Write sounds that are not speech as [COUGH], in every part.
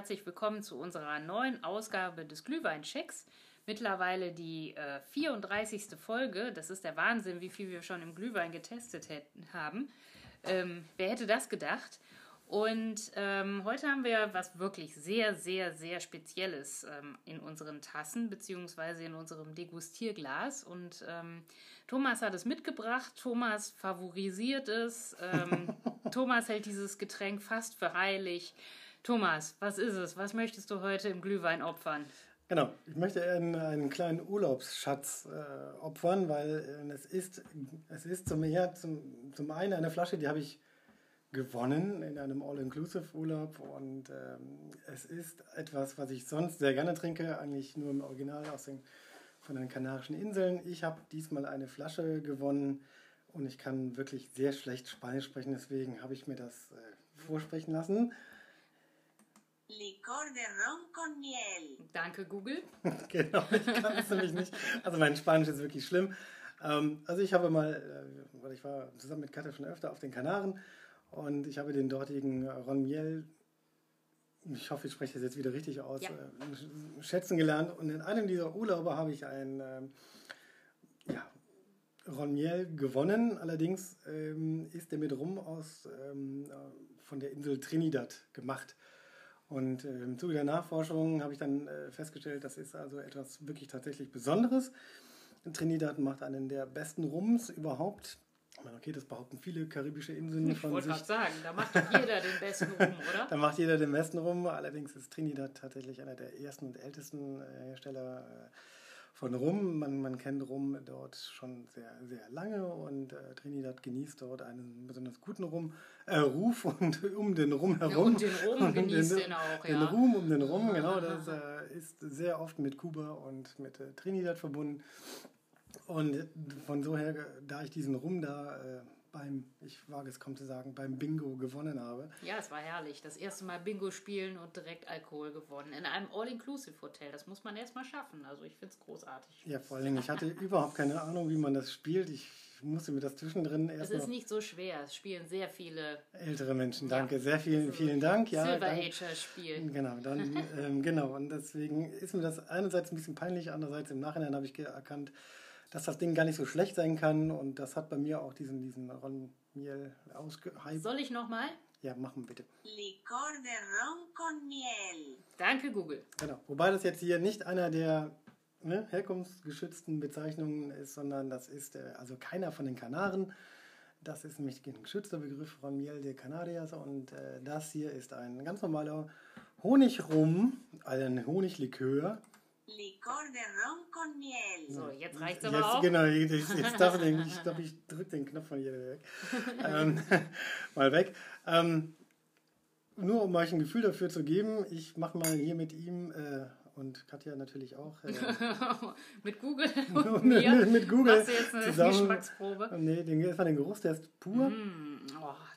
Herzlich willkommen zu unserer neuen Ausgabe des Glühweinchecks. Mittlerweile die äh, 34. Folge. Das ist der Wahnsinn, wie viel wir schon im Glühwein getestet hätten, haben. Ähm, wer hätte das gedacht? Und ähm, heute haben wir was wirklich sehr, sehr, sehr Spezielles ähm, in unseren Tassen beziehungsweise in unserem Degustierglas. Und ähm, Thomas hat es mitgebracht. Thomas favorisiert es. Ähm, [LAUGHS] Thomas hält dieses Getränk fast für heilig. Thomas, was ist es? Was möchtest du heute im Glühwein opfern? Genau, ich möchte einen, einen kleinen Urlaubsschatz äh, opfern, weil äh, es ist, es ist zum, ja, zum, zum einen eine Flasche, die habe ich gewonnen in einem All-Inclusive-Urlaub und ähm, es ist etwas, was ich sonst sehr gerne trinke, eigentlich nur im Original aus den, von den Kanarischen Inseln. Ich habe diesmal eine Flasche gewonnen und ich kann wirklich sehr schlecht Spanisch sprechen, deswegen habe ich mir das äh, vorsprechen lassen. Licor de ron con miel. Danke, Google. [LAUGHS] genau, ich kann es nämlich nicht. Also mein Spanisch ist wirklich schlimm. Ähm, also ich habe mal, äh, weil ich war zusammen mit Katja schon öfter auf den Kanaren und ich habe den dortigen Ron Miel, ich hoffe, ich spreche das jetzt wieder richtig aus, Ja. äh, schätzen gelernt. Und in einem dieser Urlaube habe ich ein ähm, ja, Ron Miel gewonnen. Allerdings ähm, ist der mit Rum aus, ähm, äh, von der Insel Trinidad gemacht. Und äh, im Zuge der Nachforschung habe ich dann äh, festgestellt, das ist also etwas wirklich tatsächlich Besonderes. Trinidad macht einen der besten Rums überhaupt. Ich meine, okay, das behaupten viele karibische Inseln Ich von wollte sich. gerade sagen, da macht doch jeder den besten rum, [LAUGHS] oder? Da macht jeder den besten rum. Allerdings ist Trinidad tatsächlich einer der ersten und ältesten äh, Hersteller äh, von Rum. Man, man kennt Rum dort schon sehr, sehr lange und äh, Trinidad genießt dort einen besonders guten Rum, äh, Ruf und [LAUGHS] um den Rum herum. und den Rum [LAUGHS] Und genießt den auch, Den ja. Ruhm um den Rum, genau. [LAUGHS] Das äh, ist sehr oft mit Kuba und mit äh, Trinidad verbunden. Und von so her, da ich diesen Rum da äh, beim, ich wage es kaum zu sagen, beim Bingo gewonnen habe, Ja, es war herrlich. Das erste Mal Bingo spielen und direkt Alkohol gewonnen. In einem All-Inclusive-Hotel. Das muss man erst mal schaffen. Also ich finde es großartig. Ja, vor allen Dingen, ich hatte überhaupt keine Ahnung, wie man das spielt. Ich musste mir das zwischendrin Es erst ist noch nicht so schwer. Es spielen sehr viele ältere Menschen. Ja. Danke, sehr vielen, vielen Dank. Ja, Silver Ager spielen. Genau, dann, [LAUGHS] ähm, genau. Und deswegen ist mir das einerseits ein bisschen peinlich, andererseits im Nachhinein habe ich erkannt, dass das Ding gar nicht so schlecht sein kann. Und das hat bei mir auch diesen, diesen Ron Miel ausgehypt. Soll ich nochmal? Ja, machen bitte. Licor de ron con miel. Danke, Google. Genau. Wobei das jetzt hier nicht einer der ne, herkunftsgeschützten Bezeichnungen ist, sondern das ist äh, also keiner von den Kanaren. Das ist nämlich ein geschützter Begriff von Miel de Canarias und äh, das hier ist ein ganz normaler Honigrum, also ein Honiglikör. Licor de ron con miel. So, jetzt reicht's aber Jetzt, auch. genau, jetzt, jetzt [LAUGHS] darf ich, ich glaube, ich drücke den Knopf von hier weg. ähm, [LAUGHS] mal weg. Ähm, nur um euch ein Gefühl dafür zu geben, ich mache mal hier mit ihm äh, und Katja natürlich auch. Äh, [LAUGHS] Mit Google und mir. mit, Google Machst du jetzt eine zusammen. Geschmacksprobe? Nee, den, erstmal den Geruch, der ist pur. Mm,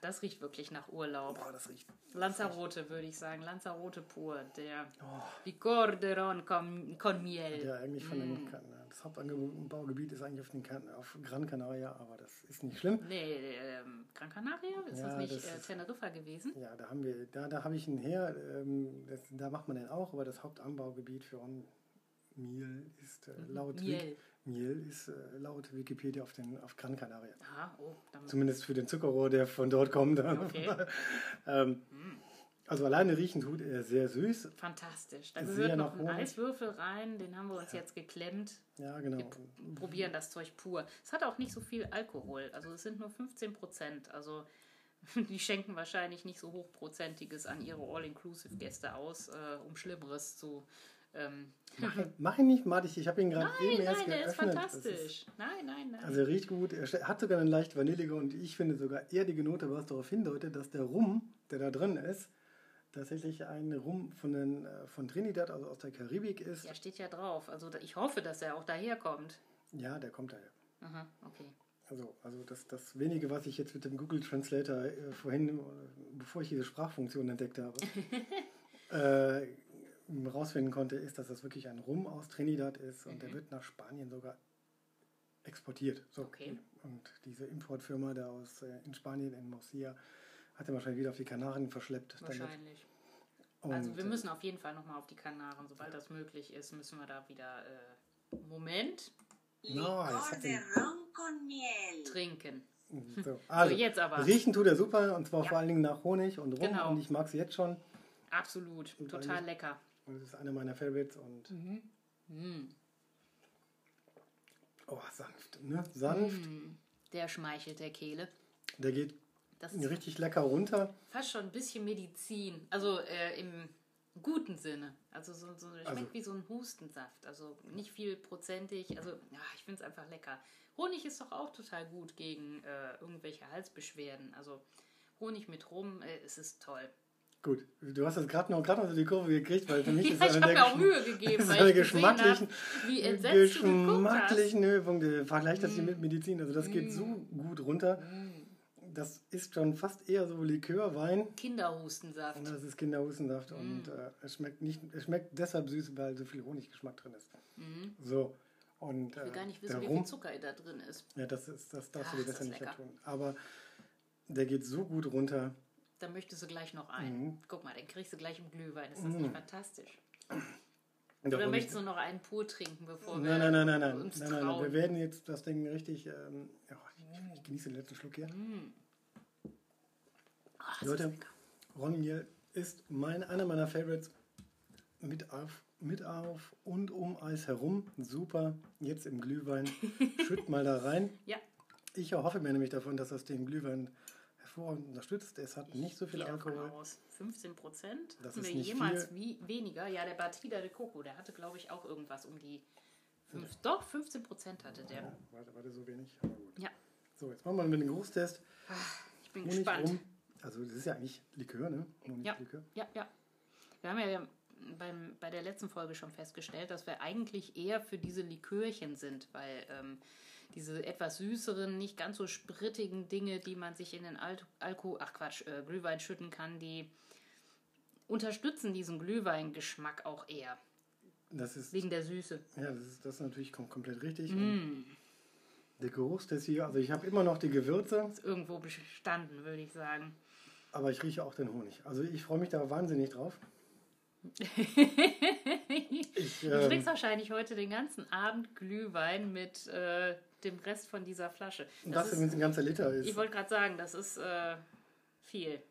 das riecht wirklich nach Urlaub. Boah, das riecht. Lanzarote, würde ich sagen. Lanzarote pur. Der Oh. De Ron con, con miel. Ja, eigentlich von Mm. den, das Hauptanbaugebiet ist eigentlich auf, den auf Gran Canaria, aber das ist nicht schlimm. Nee, ähm, Gran Canaria? Ist Ja, das nicht das äh, Teneriffa gewesen? Ja, da haben wir, da, da habe ich ihn her. Ähm, das, da macht man den auch, aber das Hauptanbaugebiet für On Miel ist äh, laut Miel. Miel ist äh, laut Wikipedia auf den auf Gran Canaria. Aha, oh, Zumindest für den Zuckerrohr, der von dort kommt. Okay. [LAUGHS] ähm, also alleine riechen tut er sehr süß. fantastisch. Da Sehr gehört noch ein. Eiswürfel rein, den haben wir uns jetzt geklemmt. Ja, genau. Wir pr- probieren das Zeug pur. Es hat auch nicht so viel Alkohol, also es sind nur 15 Prozent. Also [LAUGHS] die schenken wahrscheinlich nicht so hochprozentiges an ihre All-Inclusive-Gäste aus, äh, um Schlimmeres zu. Ähm, Mach, mach ihn nicht madig. Ich habe ihn gerade eben nein, erst nein, der ist geöffnet. Fantastisch. Nein, nein, nein. Also er riecht gut, er hat sogar eine leicht vanillige und ich finde sogar erdige Note, was darauf hindeutet, dass der Rum, der da drin ist, tatsächlich ein Rum von, den, äh, von Trinidad, also aus der Karibik ist. ja, steht ja drauf. Also ich hoffe, dass er auch daherkommt. Ja, der kommt daher. Aha, okay. Also, also das, das wenige, was ich jetzt mit dem Google Translator äh, vorhin, äh, bevor ich diese Sprachfunktion entdeckt habe, [LAUGHS] äh, rausfinden konnte, ist, dass das wirklich ein Rum aus Trinidad ist und der wird nach Spanien sogar exportiert. So. Okay. Und diese Importfirma da aus äh, in Spanien, in Murcia, hat er wahrscheinlich wieder auf die Kanaren verschleppt. damit. Wahrscheinlich. Also wir äh, müssen auf jeden Fall nochmal auf die Kanaren, sobald das möglich ist, müssen wir da wieder äh, Moment miel. trinken. [LAUGHS] So, also, jetzt aber. Riechen tut er super und zwar Ja. vor allen Dingen nach Honig und Rum Genau. und ich mag sie jetzt schon. Absolut, total lecker. Und das ist eine meiner Favorites und Mm. oh, sanft, ne? Sanft. Mm. Der schmeichelt der Kehle. Der geht richtig lecker runter. fast schon ein bisschen Medizin. Also äh, im guten Sinne. Also so, so schmeckt Also- wie so ein Hustensaft. Also nicht viel prozentig. Also ja, ich finde es einfach lecker. Honig ist doch auch total gut gegen äh, irgendwelche Halsbeschwerden. Also Honig mit Rum, äh, es ist toll. Gut, du hast jetzt gerade noch, grad noch so die Kurve gekriegt, weil für mich [LAUGHS] ist Ja, ich eine habe der mir auch Mühe [LAUGHS] gegeben, weil ich gesehen habe, geschmacklichen, wie hast. geschmacklichen Höhepunkte. Vergleich das Mm. hier mit Medizin. Also das geht so gut runter. Das ist schon fast eher so Likör, Wein. Kinderhustensaft. Und das ist Kinderhustensaft und äh, es schmeckt nicht, es schmeckt deshalb süß, weil so viel Honiggeschmack drin ist. So. Und, Ich will gar nicht wissen, der wie viel Zucker da drin ist. ja, das ist, das darfst Ach, du dir ist besser das nicht lecker. tun. Aber der geht so gut runter. Da möchtest du gleich noch ein. Mhm. Guck mal, den kriegst du gleich im Glühwein. Ist das nicht fantastisch? Der Oder möchtest du noch einen pur trinken, bevor wir Nein, nein, nein, nein, nein. uns nein, nein, nein. Wir werden jetzt das Ding richtig. Ähm, ja, ich, ich genieße den letzten Schluck hier. Ach, das Leute, ist lecker. Ron Miel ist mein, einer meiner Favorites. Mit auf, mit auf und um Eis herum. Super. Jetzt im Glühwein. [LAUGHS] Schütt mal da rein. Ja, Ich erhoffe mir nämlich davon, dass das den Glühwein hervorragend unterstützt. Es hat nicht so viel Alkohol. aus. 15 Prozent? Das Hatten ist wir nicht jemals viel. wie, weniger? Ja, der Batida de Coco, der hatte, glaube ich, auch irgendwas um die. Fünf, Doch, 15 Prozent hatte der. Ja, warte, warte, so wenig. Aber gut. Ja, So, jetzt machen wir mit dem Großtest. ich bin Honig gespannt. rum. Also, das ist ja eigentlich Likör, ne? Ja. Honiglikör. Ja, ja. Wir haben ja beim, bei der letzten Folge schon festgestellt, dass wir eigentlich eher für diese Likörchen sind, weil ähm, diese etwas süßeren, nicht ganz so sprittigen Dinge, die man sich in den Al Alko, ach Quatsch, äh, Glühwein schütten kann, die unterstützen diesen Glühweingeschmack auch eher, ist, wegen der Süße. ja, das ist, das ist natürlich kom komplett richtig. Mm. Der Geruchstest hier, also ich habe immer noch die Gewürze, Ist irgendwo bestanden, würde ich sagen. aber ich rieche auch den Honig. Also ich freue mich da wahnsinnig drauf. [LAUGHS] Ich, Du ähm, trinkst wahrscheinlich heute den ganzen Abend Glühwein mit äh, dem Rest von dieser Flasche. und Das ist- wenn es ein ganzer Liter ist. Ich wollte gerade sagen, das ist äh, viel.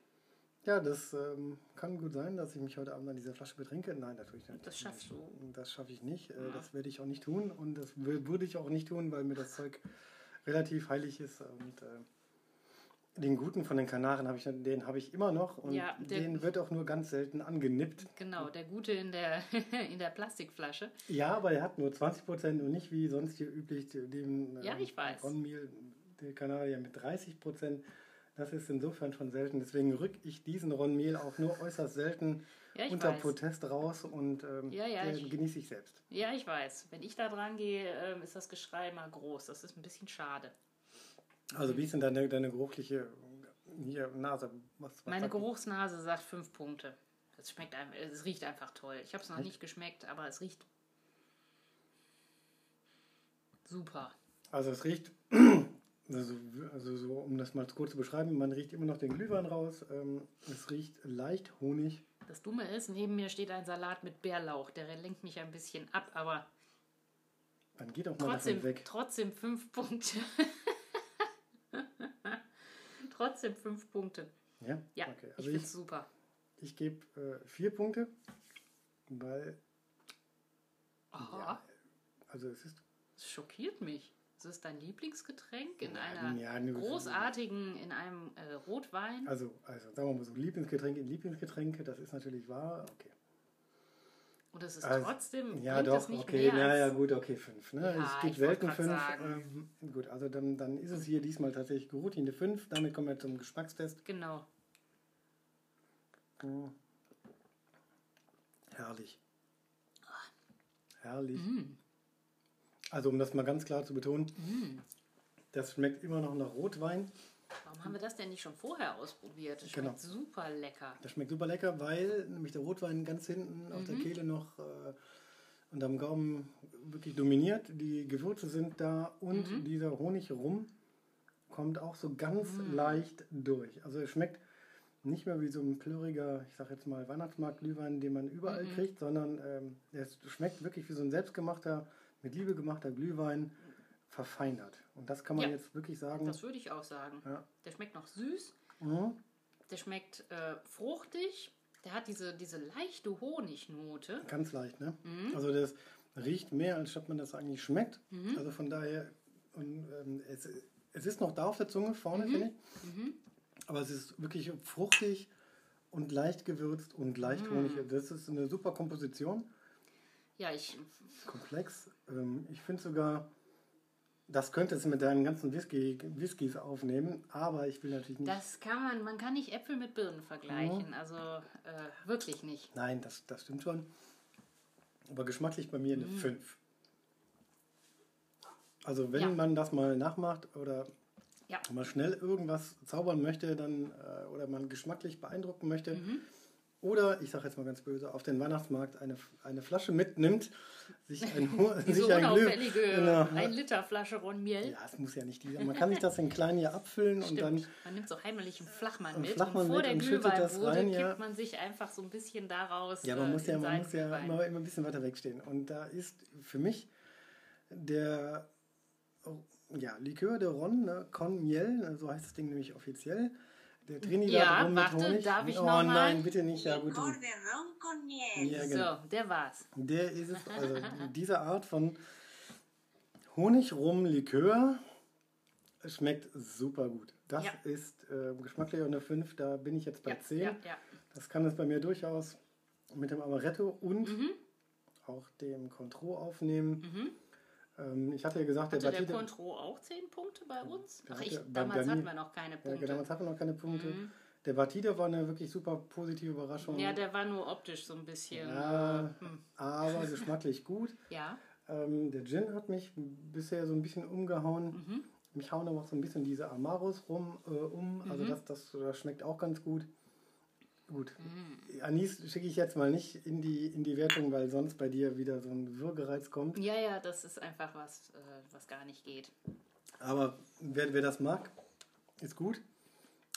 Ja, das ähm, kann gut sein, dass ich mich heute Abend an dieser Flasche betrinke. Nein, das tue ich nicht. Das schaffst du. Das schaffe ich nicht. Äh, Ja. Das werde ich auch nicht tun. Und das wür- würde ich auch nicht tun, weil mir das Zeug relativ heilig ist. Und äh, den guten von den Kanaren habe ich, den habe ich immer noch. Und Ja, der- den wird auch nur ganz selten angenippt. Genau, der gute in der, [LAUGHS] in der Plastikflasche. Ja, aber er hat nur 20 Prozent und nicht wie sonst hier üblich dem Ja, ich weiß. Ronmehl, der Kanadier mit 30 Prozent. Das ist insofern schon selten. Deswegen rück ich diesen Ronmehl auch nur äußerst selten Ja, unter weiß. Protest raus und ähm, Ja, ja, den ich- genieße ich selbst. Ja, ich weiß. Wenn ich da dran gehe, ähm, ist das Geschrei mal groß. Das ist ein bisschen schade. Also wie ist denn deine, deine geruchliche hier, Nase? Was, was Meine sagt? Geruchsnase sagt fünf Punkte. Es schmeckt einfach, es riecht einfach toll. Ich habe es noch nicht geschmeckt, aber es riecht super. Also es riecht, [CLEARS THROAT] also, also so, um das mal kurz zu beschreiben, man riecht immer noch den Glühwein raus. Ähm, es riecht leicht Honig. Das Dumme ist, neben mir steht ein Salat mit Bärlauch. Der lenkt mich ein bisschen ab, aber Dann geht auch mal trotzdem, davon weg. trotzdem fünf Punkte. [LAUGHS] trotzdem fünf Punkte. Ja, Ja, okay. ich Also finde ich, es super. ich gebe äh, vier Punkte, weil Aha, ja, also es ist das schockiert mich. Das ist dein Lieblingsgetränk in Ja, einer ja, nur- großartigen, in einem äh, Rotwein. Also, also sagen wir mal so, Lieblingsgetränke in Lieblingsgetränke, das ist natürlich wahr. Okay. Und es ist Also, trotzdem, Ja, doch, okay, naja, gut, okay, fünf. Ne? Ja, es gibt grad fünf. Ähm, gut, also dann, dann ist es hier diesmal tatsächlich geruht, eine fünf. Damit kommen wir zum Geschmackstest. Genau. Mm. Herrlich. Herrlich. Mm. Also, um das mal ganz klar zu betonen, Mm. das schmeckt immer noch nach Rotwein. Warum haben wir das denn nicht schon vorher ausprobiert? Das schmeckt Genau. super lecker. Das schmeckt super lecker, weil nämlich der Rotwein ganz hinten auf der Mhm. Kehle noch äh, und am Gaumen wirklich dominiert. Die Gewürze sind da und Mhm. dieser Honig rum kommt auch so ganz Mhm. leicht durch. Also es schmeckt nicht mehr wie so ein plöriger, ich sag jetzt mal Weihnachtsmarkt-Glühwein, den man überall Mhm. kriegt, sondern ähm, es schmeckt wirklich wie so ein selbstgemachter, mit Liebe gemachter Glühwein verfeinert. Und das kann man Ja. jetzt wirklich sagen. Das würde ich auch sagen. Ja. Der schmeckt noch süß, Mhm. der schmeckt äh, fruchtig, der hat diese, diese leichte Honignote. Ganz leicht, ne? Mhm. Also das riecht mehr, als statt man das eigentlich schmeckt. Also von daher, und, ähm, es, es ist noch da auf der Zunge vorne, finde ich. Mhm. Aber es ist wirklich fruchtig und leicht gewürzt und leicht Mhm. Honig. Das ist eine super Komposition. Ja, ich. Komplex. Ähm, ich finde sogar, das könntest du mit deinen ganzen Whisky, Whiskys aufnehmen, aber ich will natürlich nicht. Das kann man, man kann nicht Äpfel mit Birnen vergleichen. Also äh, wirklich nicht. Nein, das, das stimmt schon. Aber geschmacklich bei mir eine Mhm. 5. Also wenn Ja. man das mal nachmacht oder Ja. mal schnell irgendwas zaubern möchte, dann äh, oder man geschmacklich beeindrucken möchte, Mhm. Oder ich sage jetzt mal ganz böse, auf den Weihnachtsmarkt eine, eine Flasche mitnimmt, sich ein, [LAUGHS] sich ein Glüh- unauffällige Genau. 1 Liter Flasche Ronmiel. Ja, es muss ja nicht die sein. Man kann sich das in klein hier abfüllen und dann Stimmt. man nimmt so heimlich einen Flachmann Einen mit Flachmann und vor mit der und schüttet Glühwein das wurde, rein, ja. kippt man sich einfach so ein bisschen daraus Ja, man äh, muss ja, man muss ja immer, immer ein bisschen weiter wegstehen. Und da ist für mich der ja, Likör de Ron, ne, Con Miel, ne, so heißt das Ding nämlich offiziell. Der Trinidad Ja, Rum mit warte, Honig. darf ich oh noch mal? nein, bitte nicht. Ja, gut. Ja, genau. So, der war's. Der ist es, also diese Art von Honig-Rum-Likör schmeckt super gut. Das Ja. ist äh, geschmacklich eine 5, da bin ich jetzt bei Ja, 10. ja, ja. Das kann es bei mir durchaus mit dem Amaretto und Mhm. auch dem Contro aufnehmen. Ähm, ich hatte ja gesagt, Hatte der der Batida. Contro auch 10 Punkte bei uns? Der Ach, ich, damals hatten wir noch keine Ja, Punkte. damals hatten wir noch keine Punkte. Der Batida war eine wirklich super positive Überraschung. Ja, der war nur optisch so ein bisschen. Ja, äh, hm. aber geschmacklich gut. [LAUGHS] ja. Ähm, der Gin hat mich bisher so ein bisschen umgehauen. Mhm. Mich hauen aber auch so ein bisschen diese Amaros rum äh, um. Mhm. Also das, das, das schmeckt auch ganz gut. Gut. Mhm. Anis schicke ich jetzt mal nicht in die, in die Wertung, weil sonst bei dir wieder so ein Würgereiz kommt. ja, ja, das ist einfach was, äh, was gar nicht geht. Aber wer, wer das mag, ist gut.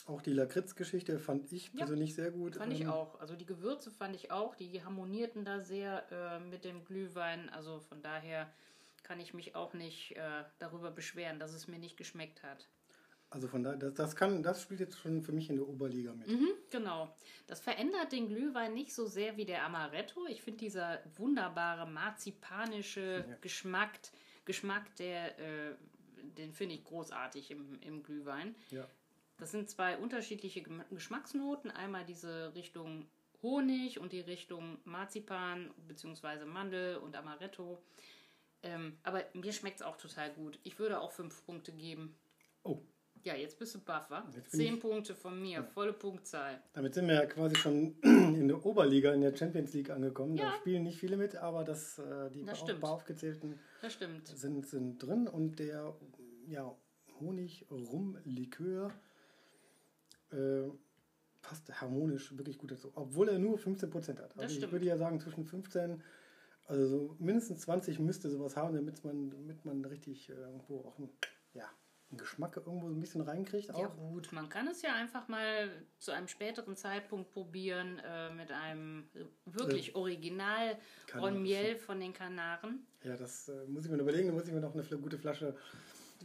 Auch die Lakritz-Geschichte fand ich Ja, persönlich sehr gut. Fand ich Ähm, auch. Also die Gewürze fand ich auch. Die harmonierten da sehr äh, mit dem Glühwein. Also von daher kann ich mich auch nicht äh, darüber beschweren, dass es mir nicht geschmeckt hat. Also von daher, das, das, kann, das spielt jetzt schon für mich in der Oberliga mit. Mhm, genau. Das verändert den Glühwein nicht so sehr wie der Amaretto. Ich finde dieser wunderbare marzipanische Ja. Geschmack, Geschmack, der, äh, den finde ich großartig im, im Glühwein. Ja. Das sind zwei unterschiedliche Geschmacksnoten. Einmal diese Richtung Honig und die Richtung Marzipan bzw. Mandel und Amaretto. Ähm, aber mir schmeckt es auch total gut. Ich würde auch fünf Punkte geben. Oh, Ja, jetzt bist du baff, wa? Zehn Punkte von mir, volle Punktzahl. damit sind wir ja quasi schon [CLEARS THROAT] in der Oberliga, in der Champions League angekommen. Da Ja. spielen nicht viele mit, aber das, äh, die Das paar, aufgezählten sind, sind drin. Und der ja, Honig-Rum-Likör äh, passt harmonisch wirklich gut dazu. Obwohl er nur 15% hat. Also ich würde ja sagen, zwischen 15, also so mindestens 20 müsste sowas haben, damit man, damit man richtig äh, irgendwo auch einen, ja, Geschmack irgendwo so ein bisschen reinkriegt. Auch. Ja gut, man kann es ja einfach mal zu einem späteren Zeitpunkt probieren äh, mit einem äh, wirklich Original Kann- Ron Miel von den Kanaren. Ja, das äh, muss ich mir überlegen. Da muss ich mir noch eine gute Flasche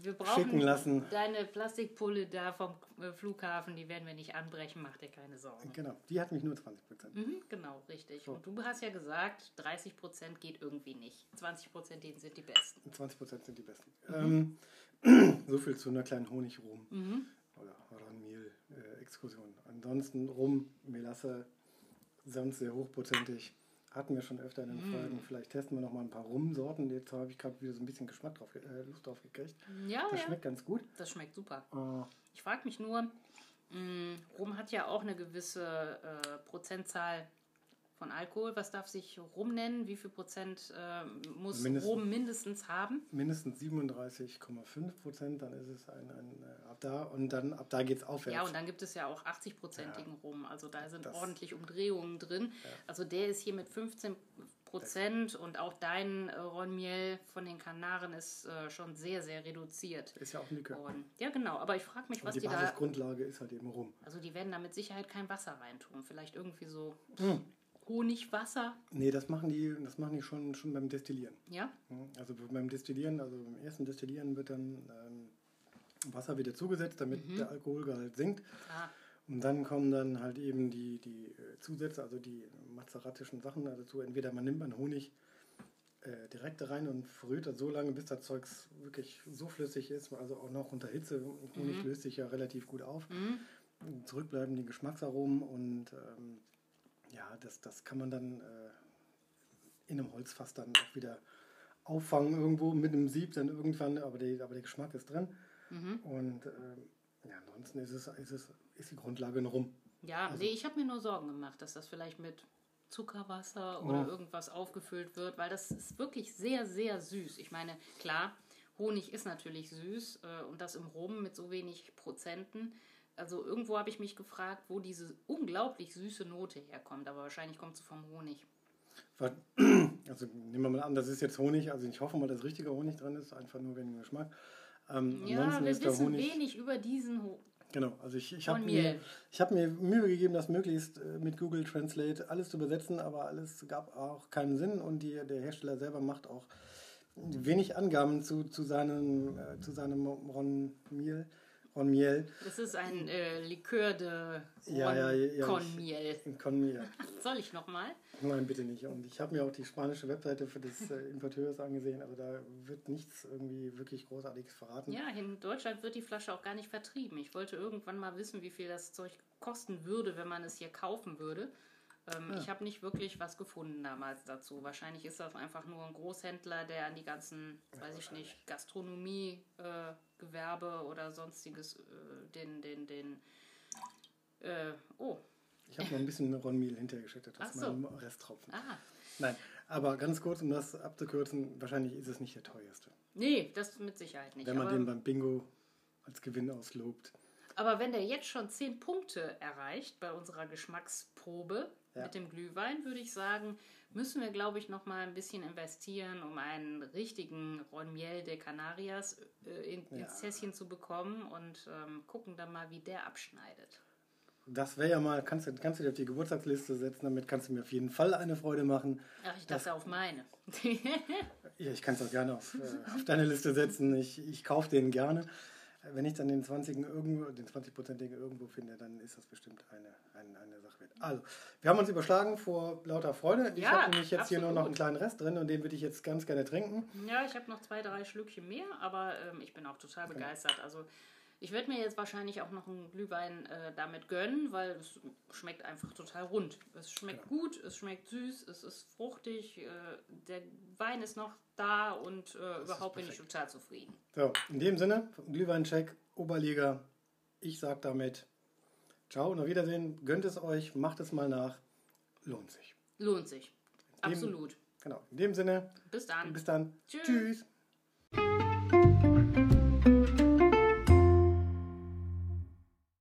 Wir brauchen schicken lassen. deine Plastikpulle da vom äh, Flughafen, die werden wir nicht anbrechen, mach dir keine Sorgen. Genau, die hat mich nur 20 Prozent. Mhm, genau, richtig. So. Und du hast ja gesagt, 30% geht irgendwie nicht. 20% denen sind die besten. 20 Prozent sind die besten. Mhm. Ähm, [CLEARS THROAT] so viel zu einer kleinen Honigrum oder Ranmiel-Exkursion. Ansonsten Rum, Melasse, sonst sehr hochprozentig. Hatten wir schon öfter in den Mhm. Folgen. Vielleicht testen wir noch mal ein paar Rumsorten. Jetzt habe ich gerade wieder so ein bisschen Geschmack drauf, äh, Lust drauf gekriegt. Ja, Das ja, schmeckt ganz gut. das schmeckt super. Äh, Ich frage mich nur, mh, Rum hat ja auch eine gewisse äh, Prozentzahl von Alkohol. Was darf sich Rum nennen? Wie viel Prozent äh, muss Mindestens. Rum mindestens haben? mindestens 37,5 Prozent, dann ist es ein, ein äh, ab da und dann ab da geht es aufwärts. Ja, und dann gibt es ja auch 80-prozentigen Rum. Also da sind Das- ordentlich Umdrehungen drin. Also der ist hier mit 15 Prozent und auch dein äh, Ronmiel von den Kanaren ist äh, schon sehr, sehr reduziert. Ist ja auch Likör. Und, ja, genau. Aber ich frage mich, Und was die die da. Basisgrundlage ist halt eben rum. Also die werden da mit Sicherheit kein Wasser reintun. Vielleicht irgendwie so Hm. Honigwasser. Nee, das machen die, das machen die schon, schon beim Destillieren. Ja? Mhm. Also beim Destillieren, also beim ersten Destillieren wird dann ähm, Wasser wieder zugesetzt, damit der Alkoholgehalt sinkt. Ah, Und dann kommen dann halt eben die, die äh, Zusätze, also die mazeratischen Sachen dazu. Entweder man nimmt man Honig äh, direkt rein und verrührt das so lange, bis das Zeugs wirklich so flüssig ist, also auch noch unter Hitze. Honig löst sich ja relativ gut auf. Mhm. Zurückbleiben die Geschmacksaromen und ähm, ja, das, das kann man dann äh, in einem Holzfass dann auch wieder auffangen irgendwo mit einem Sieb dann irgendwann, aber, die, aber der Geschmack ist drin. Mhm. Und ähm, ja, ansonsten ist es, ist es ist die Grundlage noch rum. Ja, Also- nee, ich habe mir nur Sorgen gemacht, dass das vielleicht mit Zuckerwasser oder Oh. irgendwas aufgefüllt wird, weil das ist wirklich sehr, sehr süß. Ich meine, klar, Honig ist natürlich süß äh, und das im Rum mit so wenig Prozenten. Also irgendwo habe ich mich gefragt, wo diese unglaublich süße Note herkommt, aber wahrscheinlich kommt sie vom Honig. [CLEARS THROAT] Also nehmen wir mal an, das ist jetzt Honig, also ich hoffe mal, dass richtiger Honig drin ist, einfach nur wegen dem Geschmack. Ähm, Ja, wir wissen Honig. wenig über diesen Ho Genau, also ich, ich habe mir, ich hab mir Mühe gegeben, das möglichst äh, mit Google Translate alles zu übersetzen, aber alles gab auch keinen Sinn und die, der Hersteller selber macht auch wenig Angaben zu, zu seinem, äh, zu seinem Ron Miel. Ron Miel. Das ist ein äh, Likör de Ja, ja, ja, ja, con Miel. Con Miel. Soll ich nochmal? Nein, bitte nicht. Und ich habe mir auch die spanische Webseite für des äh, Importeurs angesehen, aber da wird nichts irgendwie wirklich Großartiges verraten. Ja, in Deutschland wird die Flasche auch gar nicht vertrieben. Ich wollte irgendwann mal wissen, wie viel das Zeug kosten würde, wenn man es hier kaufen würde. Ähm, Ich habe nicht wirklich was gefunden damals dazu. Wahrscheinlich ist das einfach nur ein Großhändler, der an die ganzen, weiß ich nicht, Gastronomie, äh, Gewerbe oder sonstiges, äh, den, den, den, äh, oh, Ich habe noch ein bisschen Ron Miel hintergeschüttet aus so. meinem Resttropfen. ah, Nein, aber ganz kurz, um das abzukürzen, wahrscheinlich ist es nicht der teuerste. nee, das mit Sicherheit nicht. Wenn man den beim Bingo als Gewinn auslobt. Aber wenn der jetzt schon 10 Punkte erreicht bei unserer Geschmacksprobe Ja. mit dem Glühwein, würde ich sagen, müssen wir, glaube ich, noch mal ein bisschen investieren, um einen richtigen Ron Miel de Canarias äh, in, Ja. ins Zässchen zu bekommen und ähm, gucken dann mal, wie der abschneidet. Das wäre ja mal, kannst du, kannst du dir auf die Geburtstagsliste setzen, damit kannst du mir auf jeden Fall eine Freude machen. Ach, ich dachte auf meine. Ja, ich kann es auch gerne auf, äh, auf deine Liste setzen. Ich, ich kaufe den gerne. Wenn ich dann den 20 irgendwo, den 20-prozentigen irgendwo finde, dann ist das bestimmt eine, eine, eine Sache wert. Also, wir haben uns überschlagen vor lauter Freude. Ich Ja, habe nämlich jetzt hier nur noch einen absolut. kleinen Rest drin und den würde ich jetzt ganz gerne trinken. Ja, ich habe noch zwei, drei Schlückchen mehr, aber ähm, ich bin auch total begeistert. Also ich werde mir jetzt wahrscheinlich auch noch einen Glühwein äh, damit gönnen, weil es schmeckt einfach total rund. Es schmeckt gut, es schmeckt süß, es ist fruchtig, äh, der Wein ist noch da und äh, überhaupt bin ich total zufrieden. So, in dem Sinne, Glühweincheck, Oberliga. Ich sage damit Ciao und auf Wiedersehen. Gönnt es euch, macht es mal nach. Lohnt sich. Lohnt sich. dem- Absolut. Genau. In dem Sinne, Bis dann. bis dann. Tschüss. Tschüss.